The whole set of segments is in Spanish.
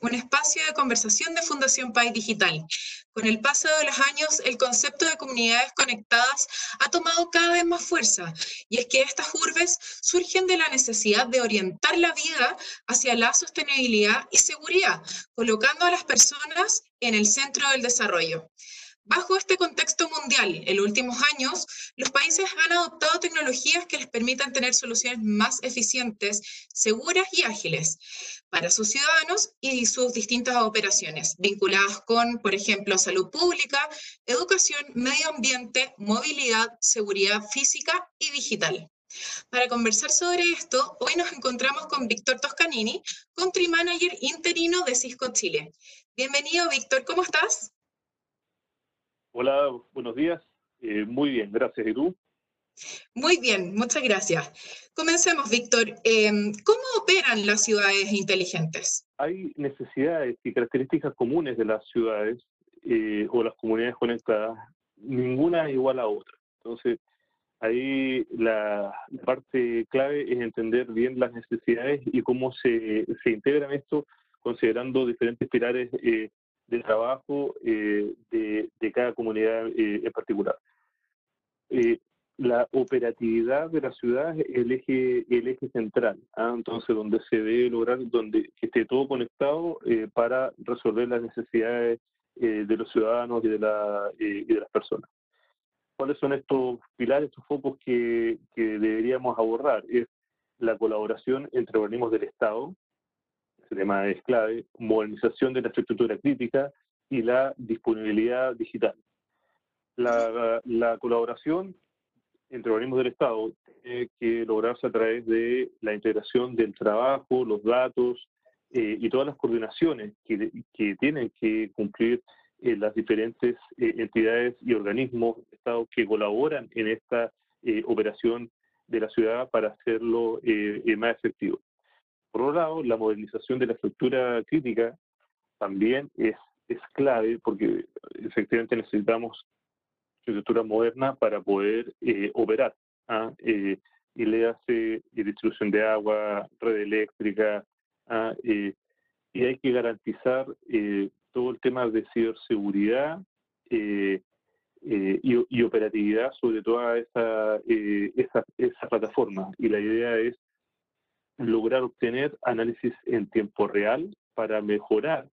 Un espacio de conversación de Fundación País Digital. Con el paso de los años, el concepto de comunidades conectadas ha tomado cada vez más fuerza, y es que estas urbes surgen de la necesidad de orientar la vida hacia la sostenibilidad y seguridad, colocando a las personas en el centro del desarrollo. Bajo este contexto mundial, en los últimos años, los países han adoptado tecnologías que les permitan tener soluciones más eficientes, seguras y ágiles para sus ciudadanos y sus distintas operaciones, vinculadas con, por ejemplo, salud pública, educación, medio ambiente, movilidad, seguridad física y digital. Para conversar sobre esto, hoy nos encontramos con Víctor Toscanini, Country Manager interino de Cisco Chile. Bienvenido, Víctor, ¿cómo estás? Hola, buenos días. Eh, muy bien, gracias. ¿Y tú? Muy bien, muchas gracias. Comencemos, Víctor. Em, ¿Cómo operan las ciudades inteligentes? Hay necesidades y características comunes de las ciudades eh, o las comunidades conectadas, ninguna es igual a otra. Entonces, ahí la, parte clave es entender bien las necesidades y cómo se, se integran esto considerando diferentes pilares eh, de trabajo eh, de, cada comunidad eh, en particular. Eh, la operatividad de la ciudad es el eje, central, ¿ah? entonces donde se debe lograr donde que esté todo conectado para resolver las necesidades de los ciudadanos y de, la, y de las personas. ¿Cuáles son estos pilares, estos focos que, que deberíamos abordar? Es la colaboración entre organismos del Estado, ese tema es clave, modernización de la infraestructura crítica y la disponibilidad digital. La, colaboración entre organismos del Estado tiene que lograrse a través de la integración del trabajo, los datos eh, y todas las coordinaciones que, tienen que cumplir eh, las diferentes eh, entidades y organismos del Estado que colaboran en esta operación de la ciudad para hacerlo más efectivo. Por otro lado, la modernización de la estructura crítica también es, es clave porque efectivamente necesitamos estructura moderna para poder eh, operar. Eh, y le hace distribución de agua, red eléctrica, ¿ah? eh, y hay que garantizar todo el tema de ciberseguridad y, y, operatividad sobre toda esa, esa, esa plataforma. Y la idea es lograr obtener análisis en tiempo real para mejorar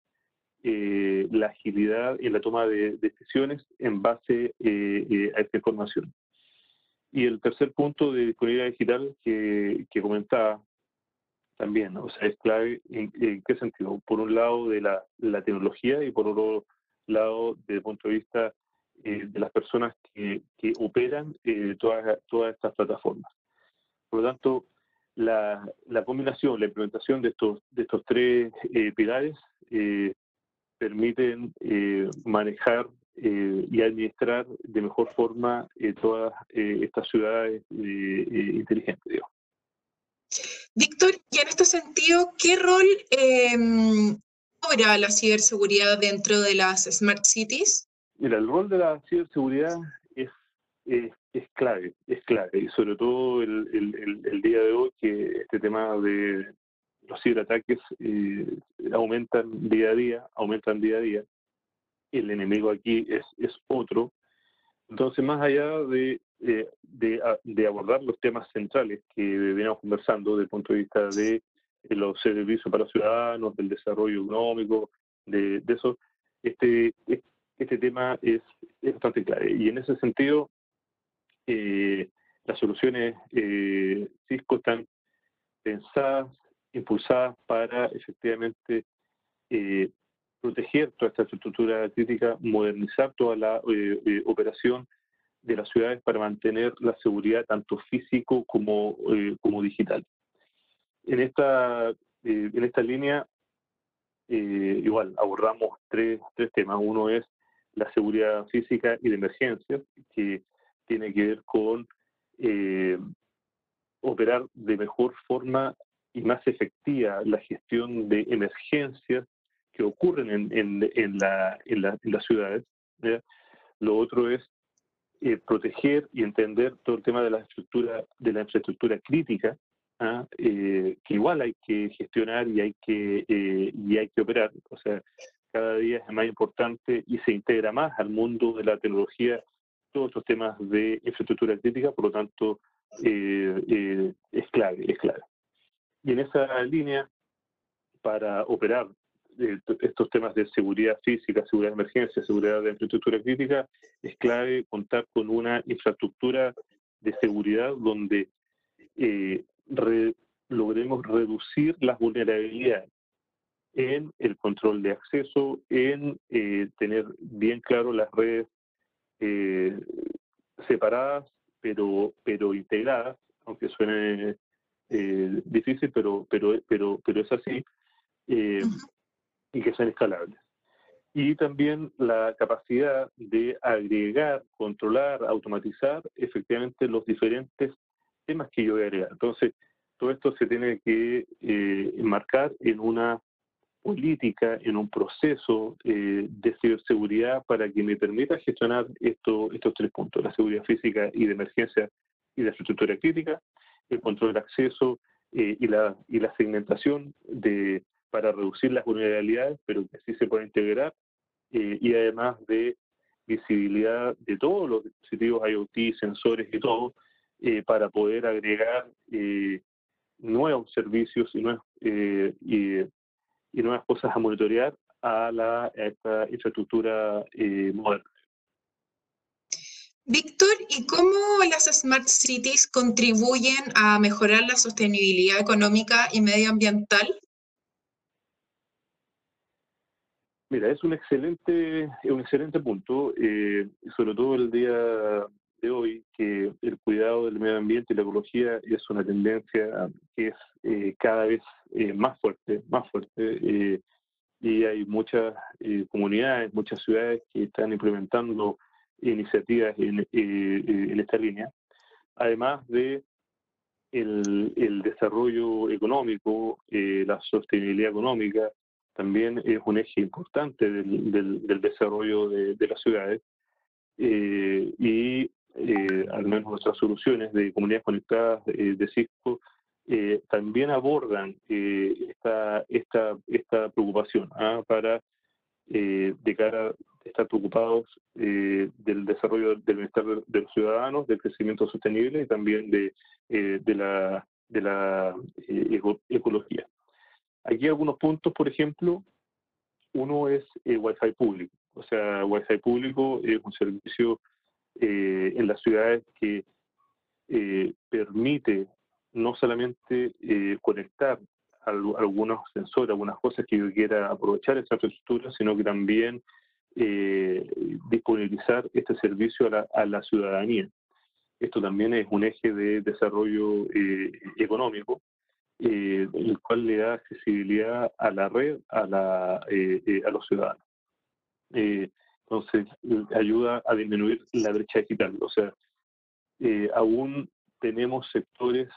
eh, la agilidad en la toma de decisiones en base eh, eh, a esta información. Y el tercer punto de disponibilidad digital que, comentaba también, o sea, es clave en, qué sentido. Por un lado de la, tecnología y por otro lado desde el punto de vista de las personas que, que operan todas, todas estas plataformas. Por lo tanto, la, la, combinación, la implementación de estos, de estos tres eh, pilares eh, permiten eh, manejar y administrar de mejor forma todas estas ciudades inteligentes. Víctor, y en este sentido, ¿qué rol cobra la ciberseguridad dentro de las Smart Cities? Mira, el rol de la ciberseguridad es, es clave, es clave, y sobre todo el, el, día de hoy que este tema de los ciberataques eh, aumentan día a día, aumentan día a día, el enemigo aquí es, es otro. Entonces, más allá de, de, de, abordar los temas centrales que veníamos conversando desde el punto de vista de, los servicios para ciudadanos, del desarrollo económico, de, de eso, este, este tema es, es bastante clave. Y en ese sentido, eh, las soluciones eh, Cisco están pensadas, impulsadas para efectivamente eh, proteger toda esta estructura crítica, modernizar toda la eh, operación de las ciudades para mantener la seguridad tanto físico como, como digital. En esta, en esta línea, igual, abordamos tres, tres temas. Uno es la seguridad física y de emergencia, que tiene que ver con eh, operar de mejor forma y más efectiva la gestión de emergencias que ocurren en, en, en, la, en, las ciudades. Lo otro es eh, proteger y entender todo el tema de la estructura, de la infraestructura crítica, ¿ah? que igual hay que gestionar y hay que, y hay que operar. O sea, cada día es más importante y se integra más al mundo de la tecnología estos temas de infraestructura crítica, por lo tanto, es clave, es clave. Y en esa línea, para operar estos temas de seguridad física, seguridad de emergencia, seguridad de infraestructura crítica, es clave contar con una infraestructura de seguridad donde eh, logremos reducir las vulnerabilidades en el control de acceso, en eh, tener bien claro las redes eh, separadas pero pero integradas, aunque suene difícil, pero pero pero pero es así y que sean escalables. Y también la capacidad de agregar, controlar, automatizar efectivamente los diferentes temas que yo voy a agregar. Entonces, todo esto se tiene que eh, enmarcar en una política, en un proceso eh, de ciberseguridad para que me permita gestionar esto, estos tres puntos, la seguridad física y de emergencia y de infraestructura crítica, el control de acceso eh, y, la, y la segmentación de, para reducir las vulnerabilidades, pero que sí se puede integrar, eh, y además de visibilidad de todos los dispositivos IoT, sensores y todo, eh, para poder agregar eh, nuevos servicios y, nuevas, y, nuevas cosas a monitorear a, la, a esta infraestructura moderna. Víctor, ¿y cómo las Smart Cities contribuyen a mejorar la sostenibilidad económica y medioambiental? Mira, es un excelente, un excelente punto, eh, sobre todo el día de hoy, que el cuidado del medio ambiente y la ecología es una tendencia que es eh, cada vez eh, más fuerte, más fuerte, y hay muchas comunidades, muchas ciudades que están implementando iniciativas en, en esta línea, además de el, el desarrollo económico, la sostenibilidad económica, también es un eje importante del, del, desarrollo de, las ciudades eh, y eh, al menos nuestras soluciones de comunidades conectadas eh, de Cisco también abordan esta, esta, esta preocupación ¿ah? para de cara a estar preocupados del desarrollo del bienestar de, los ciudadanos, del crecimiento sostenible y también de, de la, de la ecología. Aquí algunos puntos, por ejemplo, uno es eh, Wi-Fi público. O sea, Wi-Fi público es un servicio eh, en las ciudades que eh, permite no solamente conectar algunos sensores, algunas cosas que yo quiera aprovechar esa infraestructura, sino que también disponibilizar este servicio a la, a la, ciudadanía. Esto también es un eje de desarrollo económico eh, el cual le da accesibilidad a la red a, la, eh, eh, a los ciudadanos. Entonces, ayuda a disminuir la brecha digital. O sea, aún tenemos sectores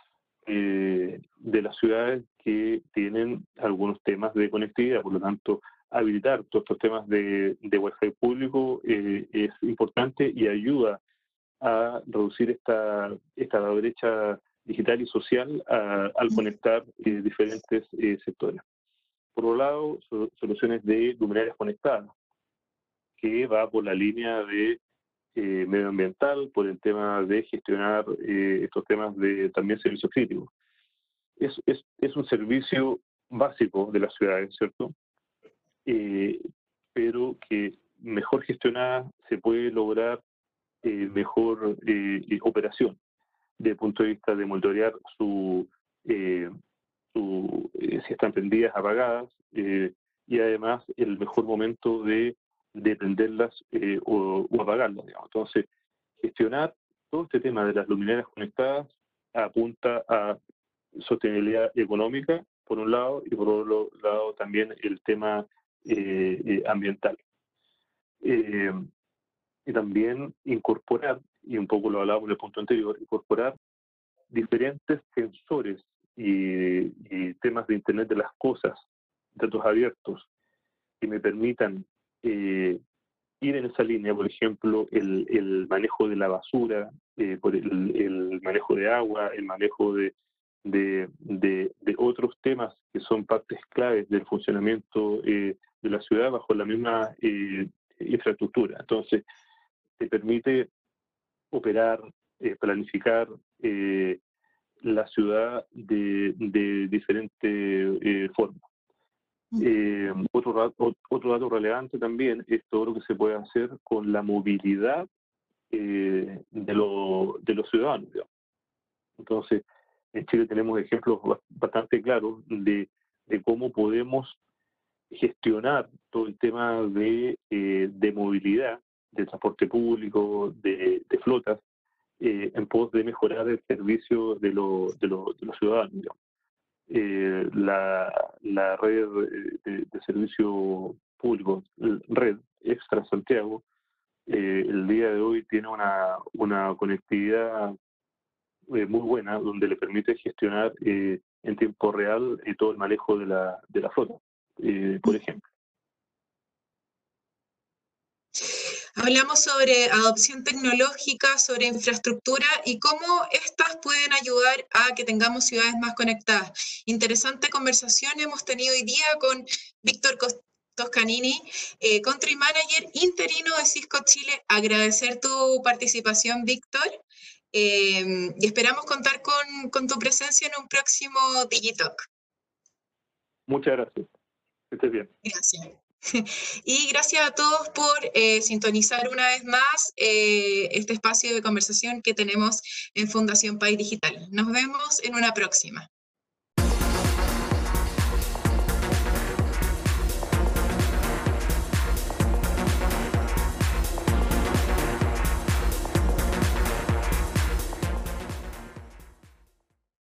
de las ciudades que tienen algunos temas de conectividad, por lo tanto, habilitar todos estos temas de, de Wi-Fi público es importante y ayuda a reducir esta, esta brecha digital y social al conectar eh, diferentes eh, sectores. Por un lado, soluciones de luminarias conectadas, que va por la línea de eh, medioambiental, por el tema de gestionar estos temas de también servicios críticos. Es, es, es, un servicio básico de las ciudades, ¿cierto? pero que mejor gestionada se puede lograr mejor operación desde el punto de vista de monitorear su, eh, eh, si están prendidas, apagadas, eh, y además el mejor momento de, de prenderlas o, apagarlas. Entonces, gestionar todo este tema de las luminarias conectadas apunta a sostenibilidad económica, por un lado, y por otro lado también el tema ambiental. y también incorporar y un poco lo hablábamos en el punto anterior, incorporar diferentes sensores y, temas de Internet de las cosas, datos abiertos, que me permitan eh, ir en esa línea, por ejemplo, el, manejo de la basura, eh, por el, manejo de agua, el manejo de, otros temas que son partes claves del funcionamiento de la ciudad bajo la misma infraestructura. Entonces, te permite operar, planificar la ciudad de, diferentes formas. Eh, otro, dato relevante también es todo lo que se puede hacer con la movilidad eh, de, de los ciudadanos. Entonces, en Chile tenemos ejemplos bastante claros de, cómo podemos gestionar todo el tema de, eh, de movilidad, de transporte público, de, flotas, en pos de mejorar el servicio de, de, de los ciudadanos. Eh, la, la, red de, servicio público, red Extra Santiago, eh, el día de hoy tiene una, una conectividad eh, muy buena donde le permite gestionar en tiempo real todo el manejo de la, de la flota, por ejemplo. Hablamos sobre adopción tecnológica, sobre infraestructura y cómo estas pueden ayudar a que tengamos ciudades más conectadas. Interesante conversación hemos tenido hoy día con Víctor Toscanini, eh, Country Manager interino de Cisco Chile. Agradecer tu participación, Víctor, eh, y esperamos contar con, con, tu presencia en un próximo Digitalk. Muchas gracias. Que estés bien. Gracias. Y gracias a todos por eh, sintonizar una vez más eh, este espacio de conversación que tenemos en Fundación País Digital. Nos vemos en una próxima.